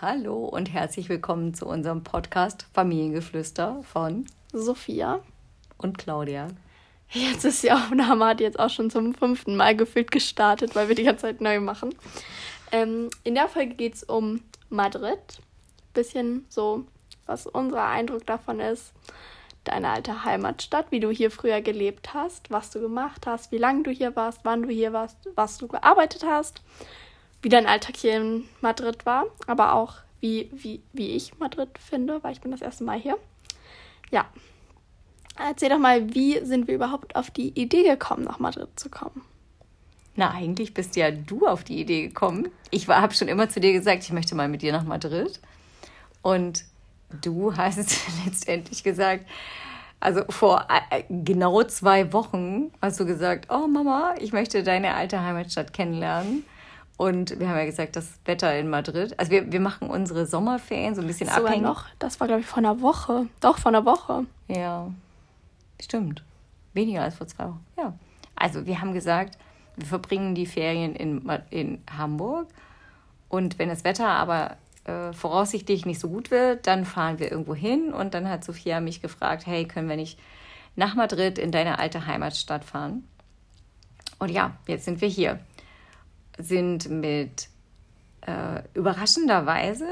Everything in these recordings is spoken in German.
Hallo und herzlich willkommen zu unserem Podcast Familiengeflüster von Sophia und Claudia. Jetzt ist die Aufnahme hat jetzt auch schon zum fünften Mal gefühlt gestartet, weil wir die ganze Zeit neu machen. Ähm, in der Folge geht es um Madrid. Bisschen so, was unser Eindruck davon ist. Deine alte Heimatstadt, wie du hier früher gelebt hast, was du gemacht hast, wie lange du hier warst, wann du hier warst, was du gearbeitet hast, wie dein Alltag hier in Madrid war, aber auch wie, wie, wie ich Madrid finde, weil ich bin das erste Mal hier. Ja. Erzähl doch mal, wie sind wir überhaupt auf die Idee gekommen, nach Madrid zu kommen? Na, eigentlich bist ja du auf die Idee gekommen. Ich habe schon immer zu dir gesagt, ich möchte mal mit dir nach Madrid. Und du hast letztendlich gesagt, also vor äh, genau zwei Wochen hast du gesagt, oh Mama, ich möchte deine alte Heimatstadt kennenlernen. Und wir haben ja gesagt, das Wetter in Madrid. Also wir, wir machen unsere Sommerferien so ein bisschen Sogar abhängig. noch, das war glaube ich vor einer Woche. Doch, vor einer Woche. Ja, stimmt. Weniger als vor zwei Wochen. Ja. Also wir haben gesagt, wir verbringen die Ferien in, in Hamburg. Und wenn das Wetter aber äh, voraussichtlich nicht so gut wird, dann fahren wir irgendwo hin. Und dann hat Sophia mich gefragt, hey, können wir nicht nach Madrid in deine alte Heimatstadt fahren? Und ja, jetzt sind wir hier. Sind mit äh, überraschenderweise,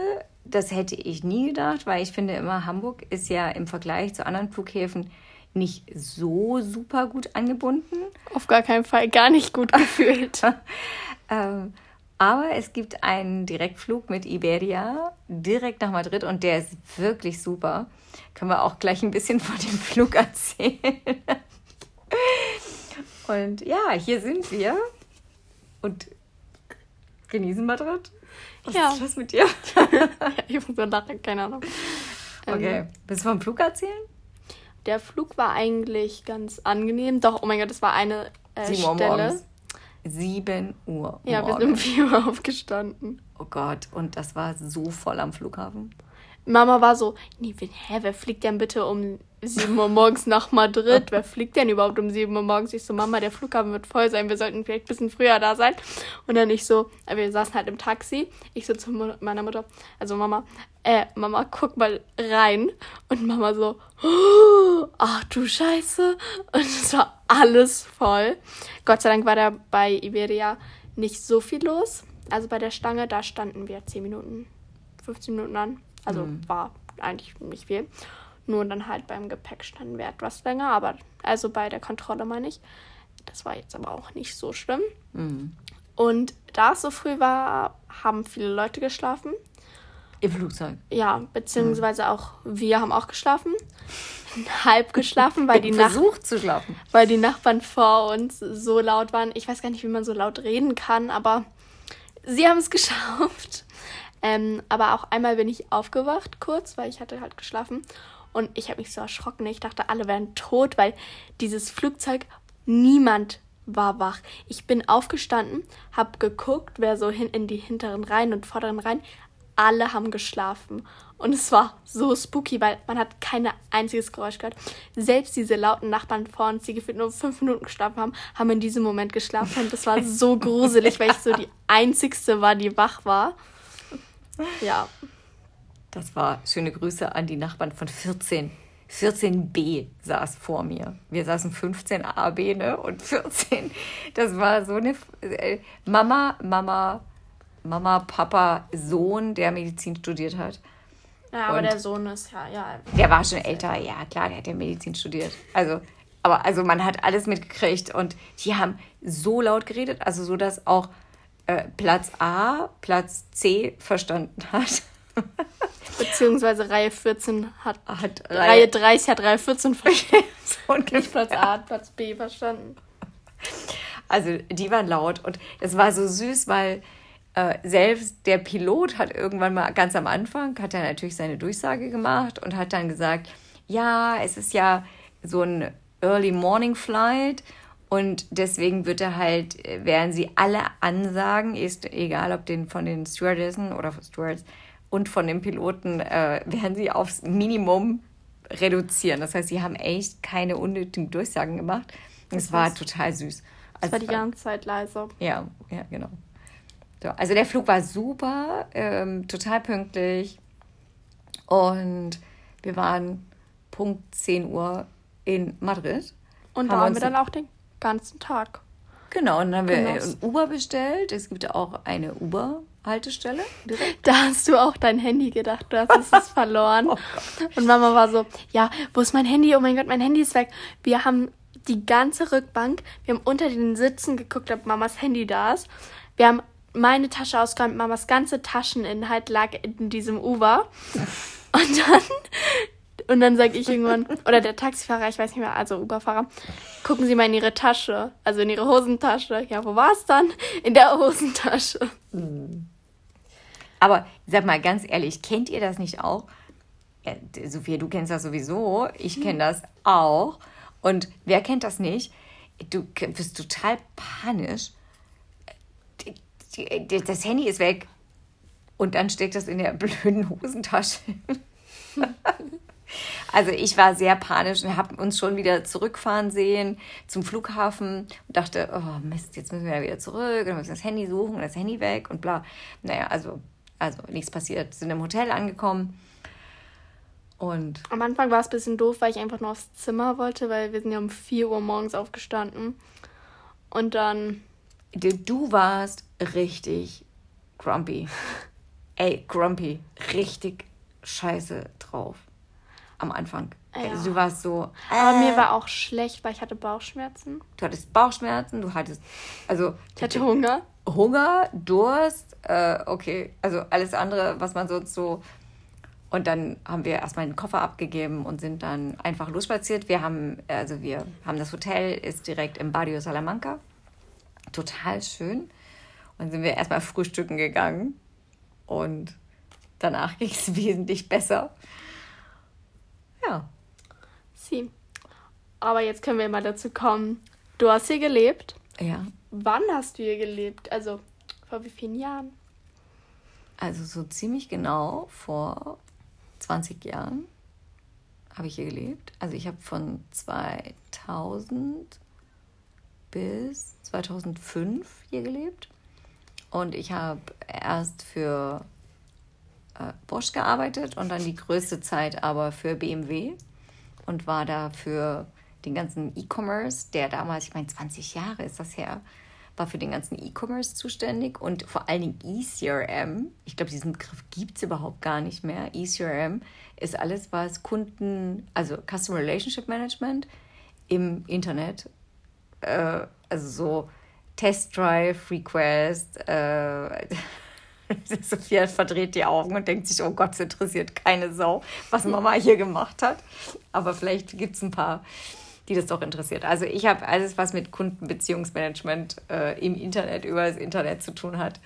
das hätte ich nie gedacht, weil ich finde immer, Hamburg ist ja im Vergleich zu anderen Flughäfen nicht so super gut angebunden. Auf gar keinen Fall, gar nicht gut gefühlt. ähm, aber es gibt einen Direktflug mit Iberia direkt nach Madrid und der ist wirklich super. Können wir auch gleich ein bisschen von dem Flug erzählen. und ja, hier sind wir und genießen Madrid. Was ja. ist los mit dir? ja, ich muss so lachen, keine Ahnung. Okay, ähm, willst du vom Flug erzählen? Der Flug war eigentlich ganz angenehm. Doch, oh mein Gott, das war eine äh, 7 Uhr Stelle. Morgens. 7 Uhr. Ja, wir sind um 4 Uhr aufgestanden. Oh Gott, und das war so voll am Flughafen. Mama war so, nee, hä, wer fliegt denn bitte um 7 Uhr morgens nach Madrid? Wer fliegt denn überhaupt um 7 Uhr morgens? Ich so, Mama, der Flughafen wird voll sein, wir sollten vielleicht ein bisschen früher da sein. Und dann ich so, äh, wir saßen halt im Taxi. Ich so zu meiner Mutter, also Mama, äh, Mama, guck mal rein. Und Mama so, oh, ach du Scheiße. Und es war alles voll. Gott sei Dank war da bei Iberia nicht so viel los. Also bei der Stange, da standen wir 10 Minuten, 15 Minuten an. Also mhm. war eigentlich nicht viel. Nur dann halt beim Gepäck standen wir etwas länger, aber also bei der Kontrolle meine ich. Das war jetzt aber auch nicht so schlimm. Mhm. Und da es so früh war, haben viele Leute geschlafen. Im Flugzeug? Ja, beziehungsweise mhm. auch wir haben auch geschlafen. Halb geschlafen, weil die Versucht zu schlafen. Weil die Nachbarn vor uns so laut waren. Ich weiß gar nicht, wie man so laut reden kann, aber sie haben es geschafft. Ähm, aber auch einmal bin ich aufgewacht kurz, weil ich hatte halt geschlafen. Und ich habe mich so erschrocken. Ich dachte, alle wären tot, weil dieses Flugzeug, niemand war wach. Ich bin aufgestanden, habe geguckt, wer so hin in die hinteren Reihen und vorderen Reihen. Alle haben geschlafen. Und es war so spooky, weil man hat kein einziges Geräusch gehört. Selbst diese lauten Nachbarn vor uns, die gefühlt nur fünf Minuten geschlafen haben, haben in diesem Moment geschlafen. Und das war so gruselig, weil ich so die einzigste war, die wach war. Ja. Das war schöne Grüße an die Nachbarn von 14. 14b saß vor mir. Wir saßen 15a, ne? Und 14. Das war so eine äh, Mama, Mama, Mama, Papa, Sohn, der Medizin studiert hat. Ja, aber und der Sohn ist ja, ja. Der war schon älter, ja, klar, der hat ja Medizin studiert. Also, aber also man hat alles mitgekriegt und die haben so laut geredet, also so, dass auch äh, Platz A Platz C verstanden hat. Beziehungsweise Reihe 14 hat, hat Reihe, Reihe 30 hat Reihe 14 verstanden. und nicht Platz A hat Platz B verstanden. Also die waren laut und es war so süß, weil äh, selbst der Pilot hat irgendwann mal ganz am Anfang, hat er natürlich seine Durchsage gemacht und hat dann gesagt, ja, es ist ja so ein Early Morning Flight und deswegen wird er halt, werden sie alle Ansagen, ist egal ob den von den Stewardessen oder Stewards und von den Piloten, äh, werden sie aufs Minimum reduzieren. Das heißt, sie haben echt keine unnötigen Durchsagen gemacht. Das war total süß. Also, war die ganze Zeit leise. Ja, ja, genau. So, also der Flug war super, ähm, total pünktlich. Und wir waren Punkt 10 Uhr in Madrid. Und da haben wir dann auch den ganzen Tag. Genau, und dann haben wir ein Uber bestellt. Es gibt auch eine Uber-Haltestelle direkt. Da hast du auch dein Handy gedacht, du hast es verloren. oh und Mama war so, ja, wo ist mein Handy? Oh mein Gott, mein Handy ist weg. Wir haben die ganze Rückbank, wir haben unter den Sitzen geguckt, ob Mamas Handy da ist. Wir haben meine Tasche ausgeräumt, Mamas ganze Tascheninhalt lag in diesem Uber. Und dann und dann sage ich irgendwann, oder der Taxifahrer, ich weiß nicht mehr, also Uberfahrer, gucken Sie mal in Ihre Tasche, also in Ihre Hosentasche. Ja, wo war es dann? In der Hosentasche. Hm. Aber sag mal ganz ehrlich, kennt ihr das nicht auch? Ja, Sophia, du kennst das sowieso, ich kenne das auch. Und wer kennt das nicht? Du bist total panisch. Das Handy ist weg. Und dann steckt das in der blöden Hosentasche. Also ich war sehr panisch und habe uns schon wieder zurückfahren sehen zum Flughafen und dachte, oh Mist, jetzt müssen wir ja wieder zurück und dann müssen wir das Handy suchen und das Handy weg und bla. Naja, also, also nichts passiert. Sind im Hotel angekommen und... Am Anfang war es ein bisschen doof, weil ich einfach nur aufs Zimmer wollte, weil wir sind ja um 4 Uhr morgens aufgestanden und dann... Du warst richtig grumpy. Ey, grumpy. Richtig scheiße drauf am Anfang. Ja. Also du warst so. Äh, Aber mir war auch schlecht, weil ich hatte Bauchschmerzen. Du hattest Bauchschmerzen, du hattest. Also. Ich hatte Hunger. Hunger, Durst, äh, okay. Also alles andere, was man sonst so. Und dann haben wir erstmal den Koffer abgegeben und sind dann einfach losspaziert. Wir haben, also wir haben das Hotel, ist direkt im Barrio Salamanca. Total schön. Und dann sind wir erstmal frühstücken gegangen. Und danach ging es wesentlich besser. Sie. Aber jetzt können wir mal dazu kommen. Du hast hier gelebt. Ja. Wann hast du hier gelebt? Also vor wie vielen Jahren? Also so ziemlich genau vor 20 Jahren habe ich hier gelebt. Also ich habe von 2000 bis 2005 hier gelebt. Und ich habe erst für äh, Bosch gearbeitet und dann die größte Zeit aber für BMW und war da für den ganzen E-Commerce, der damals, ich meine, 20 Jahre ist das her, war für den ganzen E-Commerce zuständig und vor allen Dingen ECRM. Ich glaube, diesen Begriff gibt es überhaupt gar nicht mehr. ECRM ist alles, was Kunden, also Customer Relationship Management im Internet, äh, also so Test Drive, Request, äh, Sophia verdreht die Augen und denkt sich, oh Gott, es interessiert keine Sau, was Mama hier gemacht hat. Aber vielleicht gibt es ein paar, die das doch interessiert. Also ich habe alles, was mit Kundenbeziehungsmanagement äh, im Internet, über das Internet zu tun hat,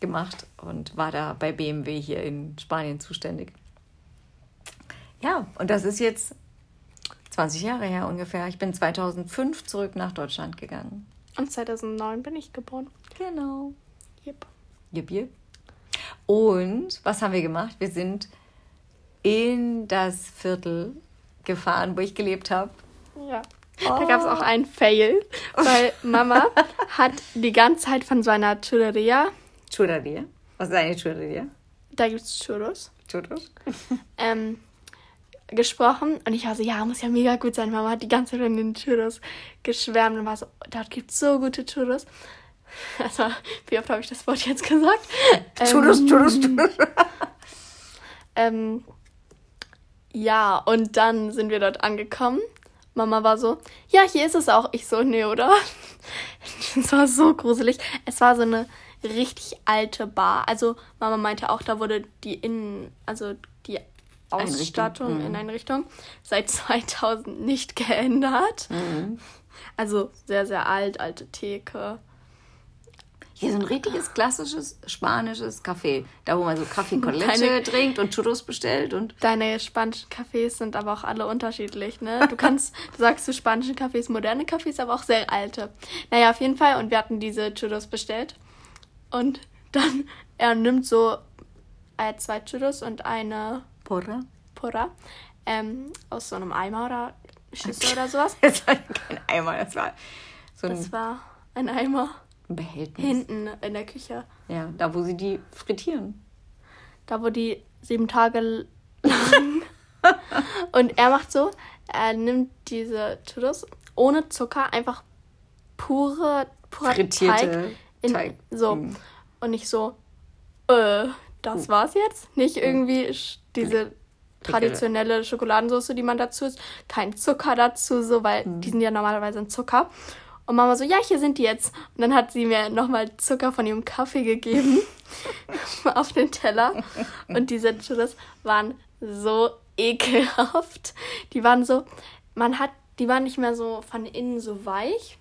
gemacht und war da bei BMW hier in Spanien zuständig. Ja, und das ist jetzt 20 Jahre her ungefähr. Ich bin 2005 zurück nach Deutschland gegangen. Und 2009 bin ich geboren. Genau. Yep. Jip. Und was haben wir gemacht? Wir sind in das Viertel gefahren, wo ich gelebt habe. Ja. Oh. Da gab es auch einen Fail, weil Mama hat die ganze Zeit von so einer Churreria. Churreria? Was ist eine Churreria? Da gibt es Churros. Churros? ähm, gesprochen und ich war so, ja, muss ja mega gut sein. Mama hat die ganze Zeit von den Churros geschwärmt und war so, dort gibt es so gute Churros. Also, wie oft habe ich das Wort jetzt gesagt? Churros, Churros, Churros. ähm, ja, und dann sind wir dort angekommen. Mama war so, ja, hier ist es auch. Ich so, nee, oder? Es war so gruselig. Es war so eine richtig alte Bar. Also Mama meinte auch, da wurde die Innen, also die Ausstattung Einrichtung. in Einrichtung seit 2000 nicht geändert. Mhm. Also sehr, sehr alt, alte Theke. Hier so ein richtiges klassisches spanisches Café. Da, wo man so Kaffee con Leche trinkt und Churros bestellt. und Deine spanischen Cafés sind aber auch alle unterschiedlich, ne? Du kannst, du sagst zu spanischen Cafés moderne Cafés, aber auch sehr alte. Naja, auf jeden Fall. Und wir hatten diese Churros bestellt. Und dann, er nimmt so äh, zwei Churros und eine Porra. Porra. Ähm, aus so einem Eimer oder Schüssel oder sowas. Das war kein Eimer, das war so ein... Das war ein Eimer. Ein Behältnis. Hinten in der Küche. Ja, da wo sie die frittieren. Da, wo die sieben Tage lang. und er macht so, er nimmt diese Churros ohne Zucker, einfach pure, purer Frittierte Teig. In, Teig. So. Mhm. Und nicht so, äh, das war's jetzt. Nicht irgendwie sch- diese traditionelle Schokoladensauce, die man dazu isst. Kein Zucker dazu, so, weil die sind ja normalerweise in Zucker. Und Mama so, ja, hier sind die jetzt. Und dann hat sie mir nochmal Zucker von ihrem Kaffee gegeben auf den Teller. Und diese Churros waren so ekelhaft. Die waren so, man hat, die waren nicht mehr so von innen so weich.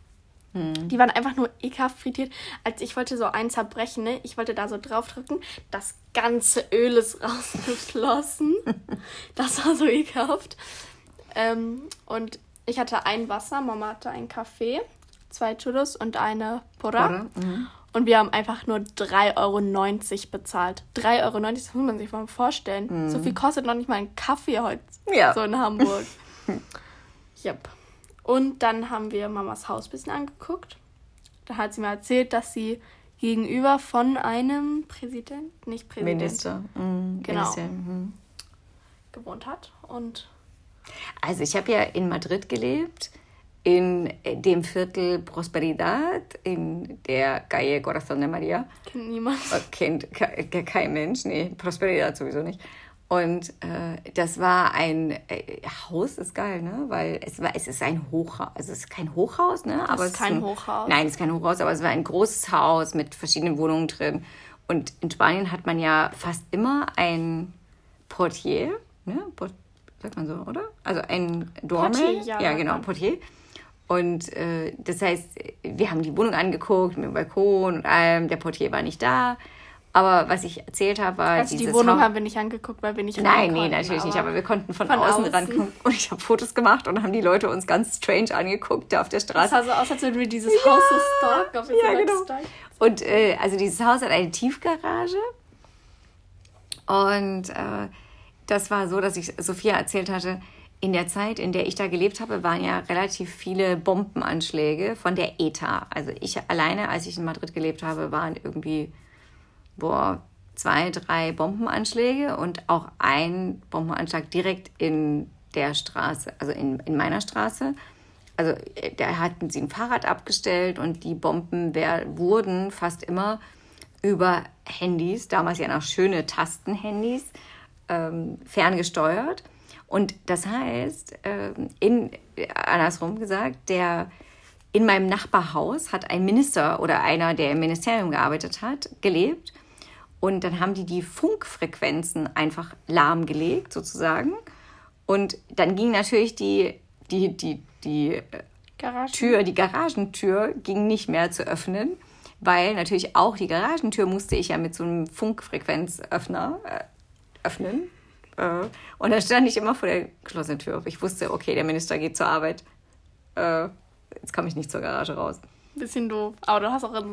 Die waren einfach nur ekelhaft frittiert. Als ich wollte so einen zerbrechen, ne? ich wollte da so draufdrücken, das ganze Öl ist rausgeflossen. das war so ekelhaft. Ähm, und ich hatte ein Wasser, Mama hatte einen Kaffee, zwei Churros und eine Porra. Oder? Mhm. Und wir haben einfach nur 3,90 Euro bezahlt. 3,90 Euro, das muss man sich mal vorstellen. So viel kostet noch nicht mal ein Kaffee heute Ja. so in Hamburg. yep. Und dann haben wir Mamas Haus ein bisschen angeguckt. Da hat sie mir erzählt, dass sie gegenüber von einem Präsident, nicht Präsident, Minister. Mhm. Genau. Minister, mhm. gewohnt hat. Und Also ich habe ja in Madrid gelebt, in dem Viertel Prosperidad, in der Calle Corazón de María. kennt niemand. Äh, Kennt ke- ke- kein Mensch, nee, Prosperidad sowieso nicht. Und äh, das war ein äh, Haus, ist geil, ne? Weil es war, es ist ein Hochhaus, also es ist kein Hochhaus, ne? Aber ist es kein ein, Hochhaus. Nein, es ist kein Hochhaus, aber es war ein großes Haus mit verschiedenen Wohnungen drin. Und in Spanien hat man ja fast immer ein Portier, ne? Port, sagt man so, oder? Also ein Dormel. Portier, ja, ja genau. Portier. Und äh, das heißt, wir haben die Wohnung angeguckt mit dem Balkon und allem. Der Portier war nicht da. Aber was ich erzählt habe, war Also die Wohnung Haus- haben wir nicht angeguckt, weil wir nicht Nein, nee, konnten, natürlich nicht. Aber wir konnten von, von außen, außen. rangucken. Und ich habe Fotos gemacht und haben die Leute uns ganz strange angeguckt da auf der Das Straße. sah so aus, als würden wir dieses Haus so stalken. Wir so ja, genau. stalken. Und äh, also dieses Haus hat eine Tiefgarage. Und äh, das war so, dass ich Sophia erzählt hatte, in der Zeit, in der ich da gelebt habe, waren ja relativ viele Bombenanschläge von der ETA. Also ich alleine, als ich in Madrid gelebt habe, waren irgendwie boah, zwei, drei Bombenanschläge und auch ein Bombenanschlag direkt in der Straße, also in, in meiner Straße. Also äh, da hatten sie ein Fahrrad abgestellt und die Bomben wer, wurden fast immer über Handys, damals ja noch schöne Tastenhandys, ähm, ferngesteuert. Und das heißt, ähm, in, andersrum gesagt, der in meinem Nachbarhaus hat ein Minister oder einer, der im Ministerium gearbeitet hat, gelebt. Und dann haben die die Funkfrequenzen einfach lahmgelegt, sozusagen. Und dann ging natürlich die, die, die, die äh, Garage. Tür, die Garagentür ging nicht mehr zu öffnen, weil natürlich auch die Garagentür musste ich ja mit so einem Funkfrequenzöffner äh, öffnen. Äh, und dann stand ich immer vor der geschlossenen Tür. Ich wusste, okay, der Minister geht zur Arbeit. Äh, jetzt komme ich nicht zur Garage raus. Bisschen doof. Aber du hast auch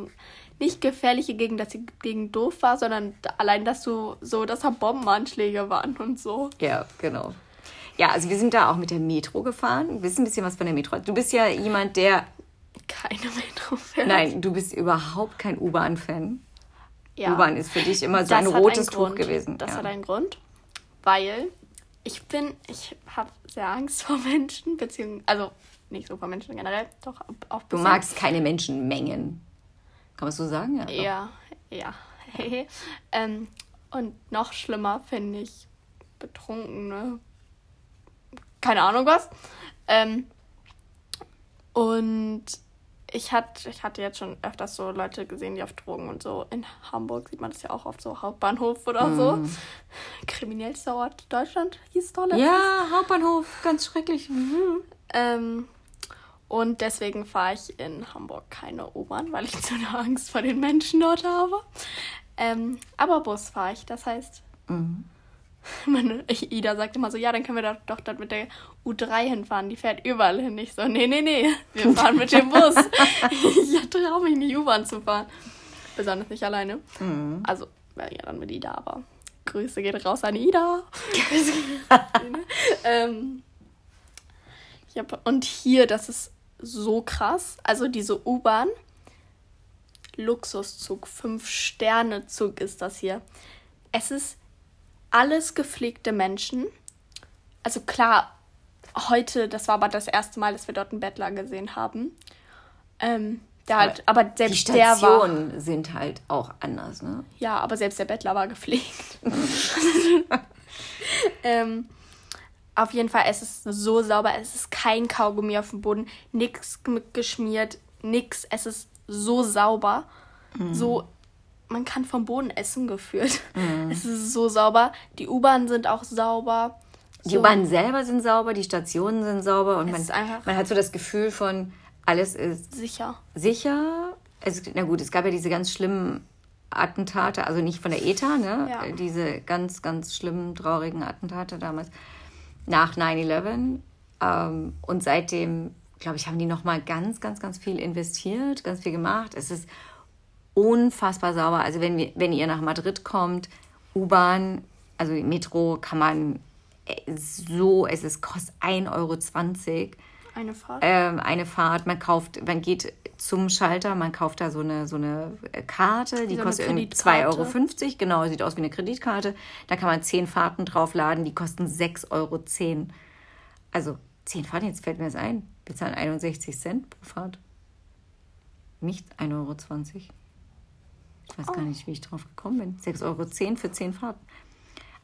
nicht gefährliche Gegend, dass die Gegend doof war, sondern allein, dass du so, dass da Bombenanschläge waren und so. Ja, genau. Ja, also wir sind da auch mit der Metro gefahren. Wissen ein bisschen was von der Metro. Du bist ja jemand, der. Keine Metro fährt. Nein, du bist überhaupt kein U-Bahn-Fan. ja. U-Bahn ist für dich immer so Das ein rotes Tuch Grund. gewesen. Das ja. hat einen Grund, weil ich bin, ich habe sehr Angst vor Menschen, beziehungsweise, also nicht so vor Menschen generell, doch auch Du magst keine Menschenmengen. Kann man so sagen? Ja. Ja, ja. ähm, und noch schlimmer finde ich Betrunkene. Keine Ahnung was. Ähm, und ich, hat, ich hatte jetzt schon öfters so Leute gesehen, die auf Drogen und so. In Hamburg sieht man das ja auch oft so Hauptbahnhof oder so. Kriminellster Ort Deutschland hieß doch letztens. Ja, Hauptbahnhof, ganz schrecklich. Mhm. Ähm, und deswegen fahre ich in Hamburg keine U-Bahn, weil ich zu eine Angst vor den Menschen dort habe. Ähm, aber Bus fahre ich. Das heißt, Mhm. meine ich, Ida sagt immer so, ja, dann können wir doch, doch dort mit der U3 hinfahren. Die fährt überall hin. Ich so, nee, nee, nee, wir fahren mit dem Bus. ich traue mich nicht, U-Bahn zu fahren. Besonders nicht alleine. Mhm. Also, ja, dann mit Ida, aber Grüße geht raus an Ida. ähm, ja, und hier, das ist so krass. Also diese U-Bahn Luxuszug, Fünf-Sterne-Zug ist das hier. Es ist alles gepflegte Menschen. Also klar, heute, das war aber das erste Mal, dass wir dort einen Bettler gesehen haben. Ähm, der halt, aber selbst die der war. Sind halt auch anders, ne? Ja, aber selbst der Bettler war gepflegt. ähm, auf jeden Fall, es ist so sauber. Es ist kein Kaugummi auf dem Boden, nichts geschmiert, nix. Es ist so sauber. So, man kann vom Boden essen gefühlt. Es ist so sauber. Die U-Bahnen sind auch sauber. Die So- U-Bahnen selber sind sauber, die Stationen sind sauber und man, ist einfach- man hat so das Gefühl von, alles ist Sicher. sicher. Es, na gut, es gab ja diese ganz schlimmen Attentate, also nicht von der ETA, ne? Ja. Diese ganz, ganz schlimmen, traurigen Attentate damals nach 9-11. Ähm, und seitdem, glaube ich, haben die nochmal ganz, ganz, ganz viel investiert, ganz viel gemacht. Es ist unfassbar sauber. Also wenn, wir, wenn ihr nach Madrid kommt, U-Bahn, also Metro, kann man äh, so, es ist, kostet 1,20 Euro Eine Fahrt. ähm, eine Fahrt, man kauft, man geht zum Schalter, man kauft da so eine, so eine äh, Karte, die So kostet irgendwie Kreditkarte. 2,50 Euro, genau, sieht aus wie eine Kreditkarte. Da kann man 10 Fahrten draufladen, die kosten 6,10 Euro. Also 10 Fahrten, jetzt fällt mir das ein, wir zahlen 61 Cent pro Fahrt. Nicht 1,20 Euro. Ich weiß gar nicht, wie ich drauf gekommen bin. 6,10 Euro für 10 Fahrten.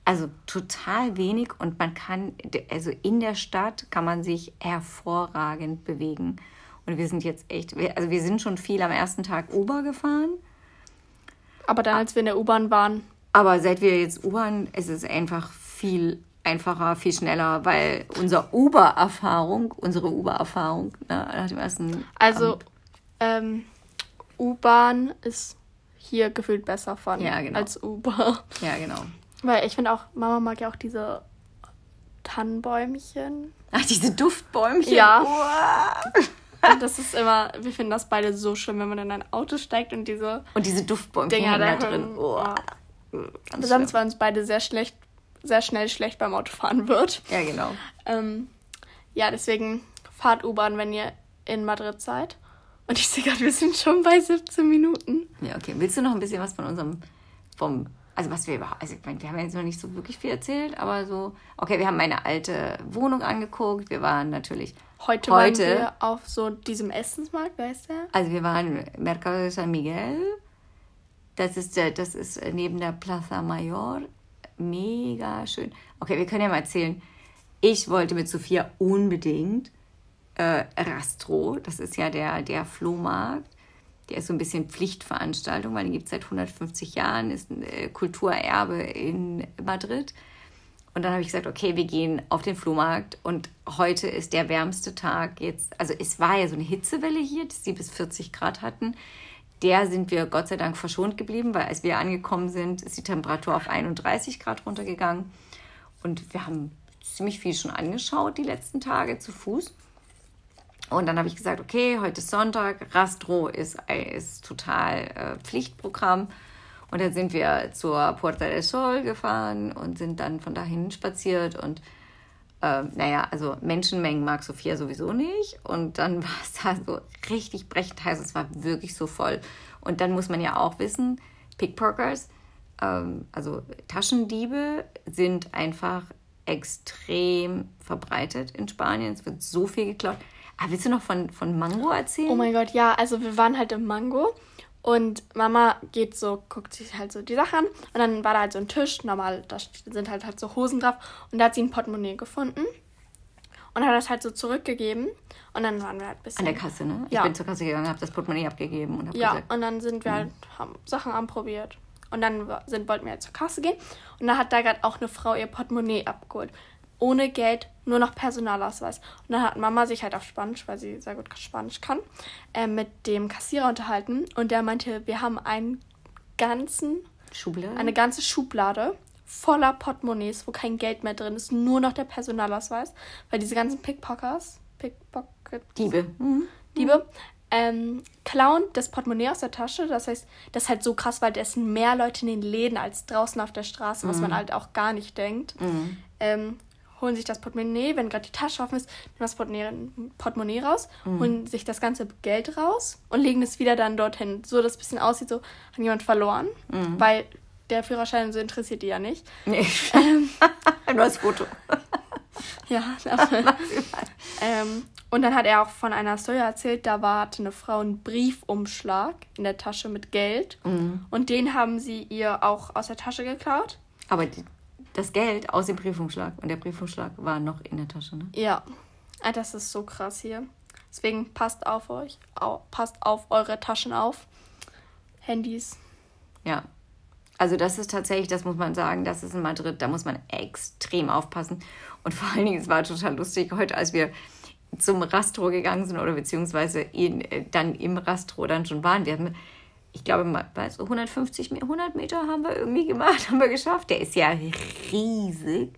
Also total wenig und man kann, also in der Stadt kann man sich hervorragend bewegen. Und wir sind jetzt echt, also wir sind schon viel am ersten Tag Uber gefahren, Aber dann, als wir in der U-Bahn waren, aber seit wir jetzt U-Bahn, es ist einfach viel einfacher, viel schneller, weil unsere Uber-Erfahrung, unsere Uber-Erfahrung ne, nach dem ersten also ähm, U-Bahn ist hier gefühlt besser von Ja, genau. als Uber. ja genau. Weil ich finde auch, Mama mag ja auch diese Tannenbäumchen. Ach, diese Duftbäumchen. Ja. Und das ist immer, wir finden das beide so schlimm, wenn man in ein Auto steigt und diese Und diese Duftbäumchen Dinger da drin. Ganz Besonders schlimm. weil uns beide sehr schlecht, sehr schnell schlecht beim Autofahren wird. Ja, genau. Ähm, ja, deswegen fahrt U-Bahn, wenn ihr in Madrid seid. Und ich sehe gerade, wir sind schon bei 17 Minuten. Ja, okay. Willst du noch ein bisschen was von unserem, vom, also was wir überhaupt, also ich meine, wir haben ja jetzt noch nicht so wirklich viel erzählt, aber so, okay, wir haben meine alte Wohnung angeguckt, wir waren natürlich, Heute, Heute? waren wir auf so diesem Essensmarkt, wer ist der? also wir waren im Mercado de San Miguel, das ist, der, das ist neben der Plaza Mayor, mega schön. Okay, wir können ja mal erzählen, ich wollte mit Sophia unbedingt äh, Rastro, das ist ja der, der Flohmarkt, der ist so ein bisschen Pflichtveranstaltung, weil den gibt es seit 150 Jahren, ist ein äh, Kulturerbe in Madrid. Und dann habe ich gesagt, okay, wir gehen auf den Flohmarkt und heute ist der wärmste Tag jetzt. Also es war ja so eine Hitzewelle hier, dass sie bis 40 Grad hatten. Der sind wir Gott sei Dank verschont geblieben, weil als wir angekommen sind, ist die Temperatur auf 31 Grad runtergegangen. Und wir haben ziemlich viel schon angeschaut die letzten Tage zu Fuß. Und dann habe ich gesagt, okay, heute ist Sonntag, Rastro ist, ist total äh, Pflichtprogramm. Und dann sind wir zur Puerta del Sol gefahren und sind dann von dahin spaziert. Und äh, naja, also Menschenmengen mag Sophia sowieso nicht. Und dann war es da so richtig brechend heiß. Es war wirklich so voll. Und dann muss man ja auch wissen, Pickpockers, ähm, also Taschendiebe, sind einfach extrem verbreitet in Spanien. Es wird so viel geklaut. Ah, willst du noch von, von Mango erzählen? Oh mein Gott, ja, also wir waren halt im Mango und Mama geht so, guckt sich halt so die Sachen an und dann war da halt so ein Tisch, normal, da sind halt halt so Hosen drauf und da hat sie ein Portemonnaie gefunden und hat das halt so zurückgegeben und dann waren wir halt ein bisschen... An der Kasse, ne? Ja. Ich bin zur Kasse gegangen, habe das Portemonnaie abgegeben und habe Ja, gesagt, und dann sind wir halt, haben Sachen anprobiert. Und dann sind, wollten wir halt zur Kasse gehen. Und da hat da gerade auch eine Frau ihr Portemonnaie abgeholt. Ohne Geld, nur noch Personalausweis. Und dann hat Mama sich halt auf Spanisch, weil sie sehr gut Spanisch kann, äh, mit dem Kassierer unterhalten. Und der meinte, wir haben einen ganzen, Schublade. eine ganze Schublade voller Portemonnaies, wo kein Geld mehr drin ist, nur noch der Personalausweis. Weil diese ganzen Pickpockers, Pickpocket, Diebe. Mhm. Diebe, ähm, klauen das Portemonnaie aus der Tasche. Das heißt, das ist halt so krass, weil es sind mehr Leute in den Läden als draußen auf der Straße, was man halt auch gar nicht denkt. Ähm, holen sich das Portemonnaie, wenn gerade die Tasche offen ist, nehmen das Portemonnaie, Portemonnaie raus, Mhm. holen sich das ganze Geld raus und legen es wieder dann dorthin, so dass es ein bisschen aussieht, so hat jemand verloren, Mhm. weil der Führerschein so interessiert die ja nicht. Nee. Ähm. Nur das Foto. Ja, aber, ähm, und dann hat er auch von einer Story erzählt, da war hatte eine Frau einen Briefumschlag in der Tasche mit Geld Mhm. und den haben sie ihr auch aus der Tasche geklaut. Aber die, das Geld aus dem Briefumschlag und der Briefumschlag war noch in der Tasche, ne? Ja, Ah, das ist so krass hier. Deswegen passt auf euch, au, passt auf eure Taschen auf. Handys. Ja. Also das ist tatsächlich, das muss man sagen, das ist in Madrid, da muss man extrem aufpassen. Und vor allen Dingen, es war total lustig heute, als wir zum Rastro gegangen sind oder beziehungsweise in, äh, dann im Rastro dann schon waren. Wir haben, ich glaube, mal, du, 150, Me- 100 Meter haben wir irgendwie gemacht, haben wir geschafft. Der ist ja riesig.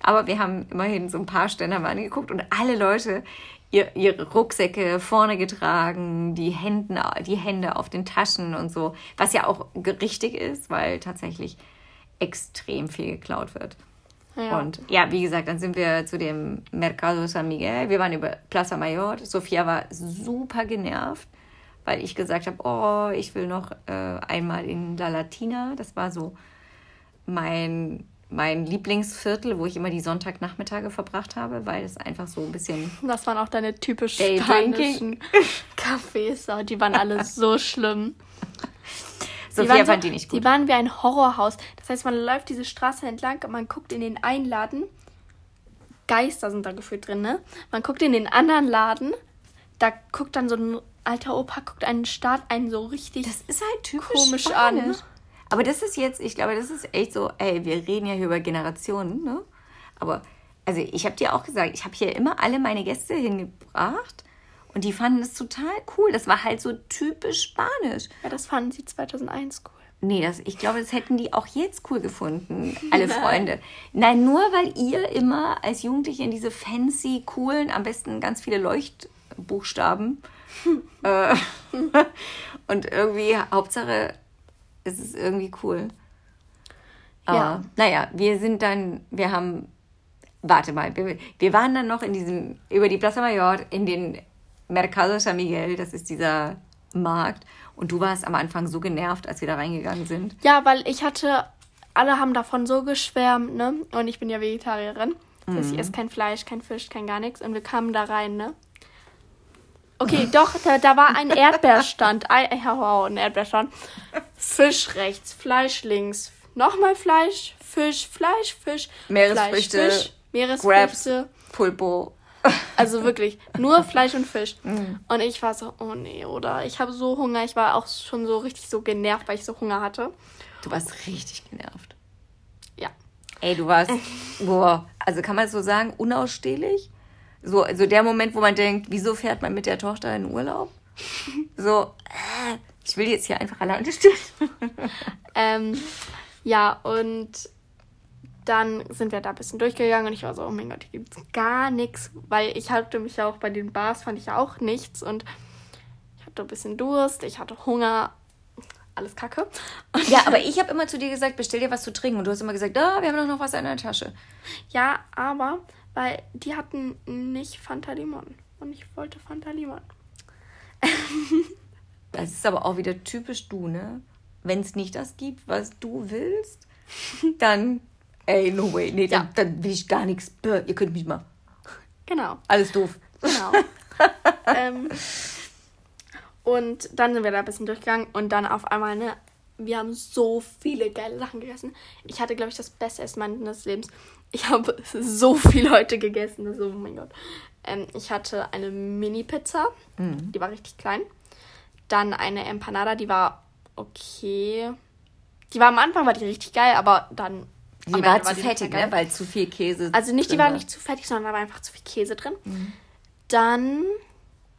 Aber wir haben immerhin so ein paar Stände haben wir angeguckt und alle Leute ihr, ihre Rucksäcke vorne getragen, die, Händen, die Hände auf den Taschen und so. Was ja auch richtig ist, weil tatsächlich extrem viel geklaut wird. Ja. Und ja, wie gesagt, dann sind wir zu dem Mercado San Miguel. Wir waren über Plaza Mayor. Sophia war super genervt, weil ich gesagt habe, oh, ich will noch äh, einmal in La Latina. Das war so mein, mein Lieblingsviertel, wo ich immer die Sonntagnachmittage verbracht habe, weil es einfach so ein bisschen Das waren auch deine typisch Day spanischen Cafés. Oh, die waren alle so schlimm. Sophia waren fand die nicht gut. Die waren wie ein Horrorhaus. Das heißt, man läuft diese Straße entlang und man guckt in den einen Laden. Geister sind da gefühlt drin, ne? Man guckt in den anderen Laden. Da guckt dann so ein alter Opa, guckt einen Staat einen so richtig. Das ist halt typisch komisch Spanisch. an. Aber das ist jetzt, ich glaube, das ist echt so, ey, wir reden ja hier über Generationen, ne? Aber, also ich habe dir auch gesagt, ich habe hier immer alle meine Gäste hingebracht und die fanden das total cool. Das war halt so typisch Spanisch. ja, das fanden sie 2001 cool. Nee, das, ich glaube, das hätten die auch jetzt cool gefunden, alle Freunde. Nein, nur weil ihr immer als Jugendliche in diese fancy, coolen, am besten ganz viele Leuchtbuchstaben äh, und irgendwie, Hauptsache, es ist irgendwie cool. Ja. Aber, naja, wir sind dann, wir haben, warte mal, wir, wir waren dann noch in diesem, über die Plaza Mayor in den Mercado San Miguel, das ist dieser Markt. Und du warst am Anfang so genervt, als wir da reingegangen sind. Ja, weil ich hatte, alle haben davon so geschwärmt, ne? Und ich bin ja Vegetarierin. Das heißt, ich esse kein Fleisch, kein Fisch, kein gar nichts. Und wir kamen da rein, ne? Okay, doch, da, da war ein Erdbeerstand. Ein, wow, ein Erdbeerstand. Fisch rechts, Fleisch links. Nochmal Fleisch, Fisch, Fleisch, Fisch. Meeresfrüchte, Fleisch, Fisch, Grabs, Meeresfrüchte. Pulpo. Also wirklich, nur Fleisch und Fisch. Mhm. Und ich war so, oh nee, oder? Ich habe so Hunger. Ich war auch schon so richtig so genervt, weil ich so Hunger hatte. Du warst richtig genervt. Ja. Ey, du warst, boah, also kann man so sagen, unausstehlich? So, also der Moment, wo man denkt, wieso fährt man mit der Tochter in Urlaub? So, äh, ich will jetzt hier einfach alleine stehen. Ähm, ja, und dann sind wir da ein bisschen durchgegangen und ich war so, oh mein Gott, hier gibt's gar nichts, weil ich hatte mich ja auch bei den Bars, fand ich ja auch nichts und ich hatte ein bisschen Durst, ich hatte Hunger, alles kacke. Und Ja, aber ich habe immer zu dir gesagt, bestell dir was zu trinken. Und du hast immer gesagt, ah, wir haben doch noch was in der Tasche. ja, aber, weil die hatten nicht Fanta Limon und ich wollte Fanta Limon. Das ist aber auch wieder typisch du, ne? Wenn es nicht das gibt, was du willst, dann, ey, no way. Nee, dann, Ja. dann will ich gar nichts. Ihr könnt mich mal. Genau. Alles doof. Genau. ähm, und dann sind wir da ein bisschen durchgegangen und dann auf einmal, ne, wir haben so viele geile Sachen gegessen. Ich hatte, glaube ich, das beste Essen meines Lebens. Ich habe so viel heute gegessen. Ist, oh mein Gott. Ähm, ich hatte eine Mini-Pizza, die war richtig klein. Dann eine Empanada, die war okay. Die war am Anfang war die richtig geil, aber dann. Die war Ende zu mehr fettig, ne? Weil zu viel Käse. Also nicht, die drin war nicht zu fettig, sondern da war einfach zu viel Käse drin. Dann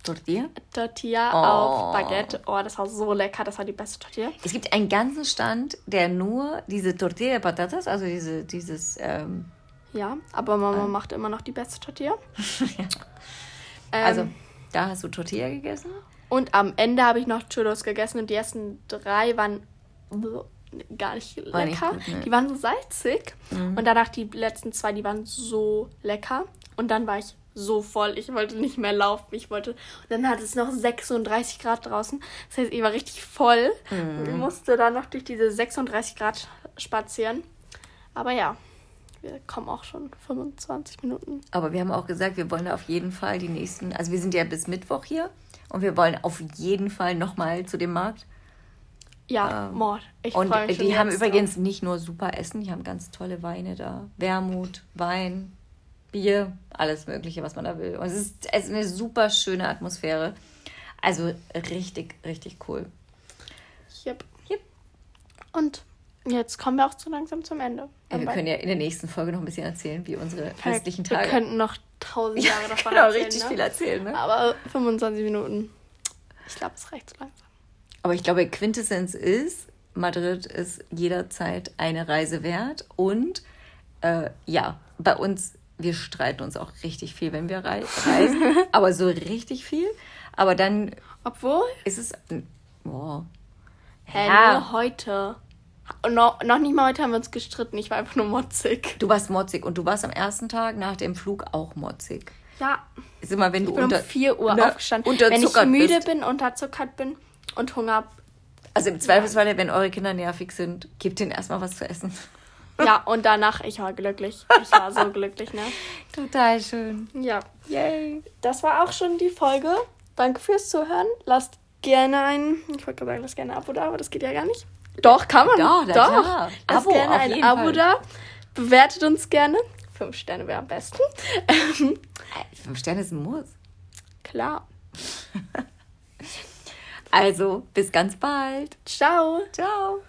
Tortilla? Tortilla Oh. auf Baguette. Oh, das war so lecker. Das war die beste Tortilla. Es gibt einen ganzen Stand, der nur diese Tortilla de Patatas, also diese, dieses, ähm, Ja, aber Mama macht immer noch die beste Tortilla. Ähm, also da hast du Tortilla gegessen. Und am Ende habe ich noch Churros gegessen und die ersten drei waren. gar nicht War nicht lecker. gut, ne. Die waren so salzig. Mhm. Und danach die letzten zwei, die waren so lecker. Und dann war ich so voll. Ich wollte nicht mehr laufen. Ich wollte. Und dann hat es noch 36 Grad draußen. Das heißt, ich war richtig voll. Mhm. Und ich musste dann noch durch diese 36 Grad spazieren. Aber ja, wir kommen auch schon 25 Minuten. Aber wir haben auch gesagt, wir wollen auf jeden Fall die nächsten, also wir sind ja bis Mittwoch hier und wir wollen auf jeden Fall nochmal zu dem Markt. Ja, Mord. Ich und mich die haben übrigens nicht nur super Essen, die haben ganz tolle Weine da. Wermut, Wein, Bier, alles Mögliche, was man da will. Und es ist, es ist eine super schöne Atmosphäre. Also richtig, richtig cool. Yep. Yep. Und jetzt kommen wir auch so langsam zum Ende. Ja, wir können ja in der nächsten Folge noch ein bisschen erzählen, wie unsere festlichen Wir Tage. könnten noch tausend Jahre davon genau, erzählen. richtig ne? viel erzählen. Ne? Aber 25 Minuten. Ich glaube, es reicht so langsam. Aber ich glaube, Quintessenz ist, Madrid ist jederzeit eine Reise wert. Und äh, ja, bei uns, wir streiten uns auch richtig viel, wenn wir rei reisen. aber so richtig viel. Aber dann Obwohl, ist es. Boah. hä, Ja. nur heute. Und noch, nicht mal heute haben wir uns gestritten. Ich war einfach nur motzig. Du warst motzig und du warst am ersten Tag nach dem Flug auch motzig. Ja, Ist immer, wenn du ich bin unter. um 4 Uhr ne, aufgestanden. Wenn ich müde bist. bin, unterzuckert bin und Hunger hab. Also im Zweifelsfall, wenn eure Kinder nervig sind, gebt denen erstmal was zu essen. Ja, und danach, ich war glücklich. Ich war so glücklich, ne? Total schön. Ja. Yay. Das war auch schon die Folge. Danke fürs Zuhören. Lasst gerne ein, ich wollte gerade sagen, lasst gerne ein Abo da, aber das geht ja gar nicht. Doch, kann man. Doch, Doch. klar. Lasst Abo, gerne auf ein jeden Abo Fall. da. Bewertet uns gerne. Fünf Sterne wäre am besten. Fünf Sterne ist ein Muss. Klar. Also, bis ganz bald. Ciao. Ciao.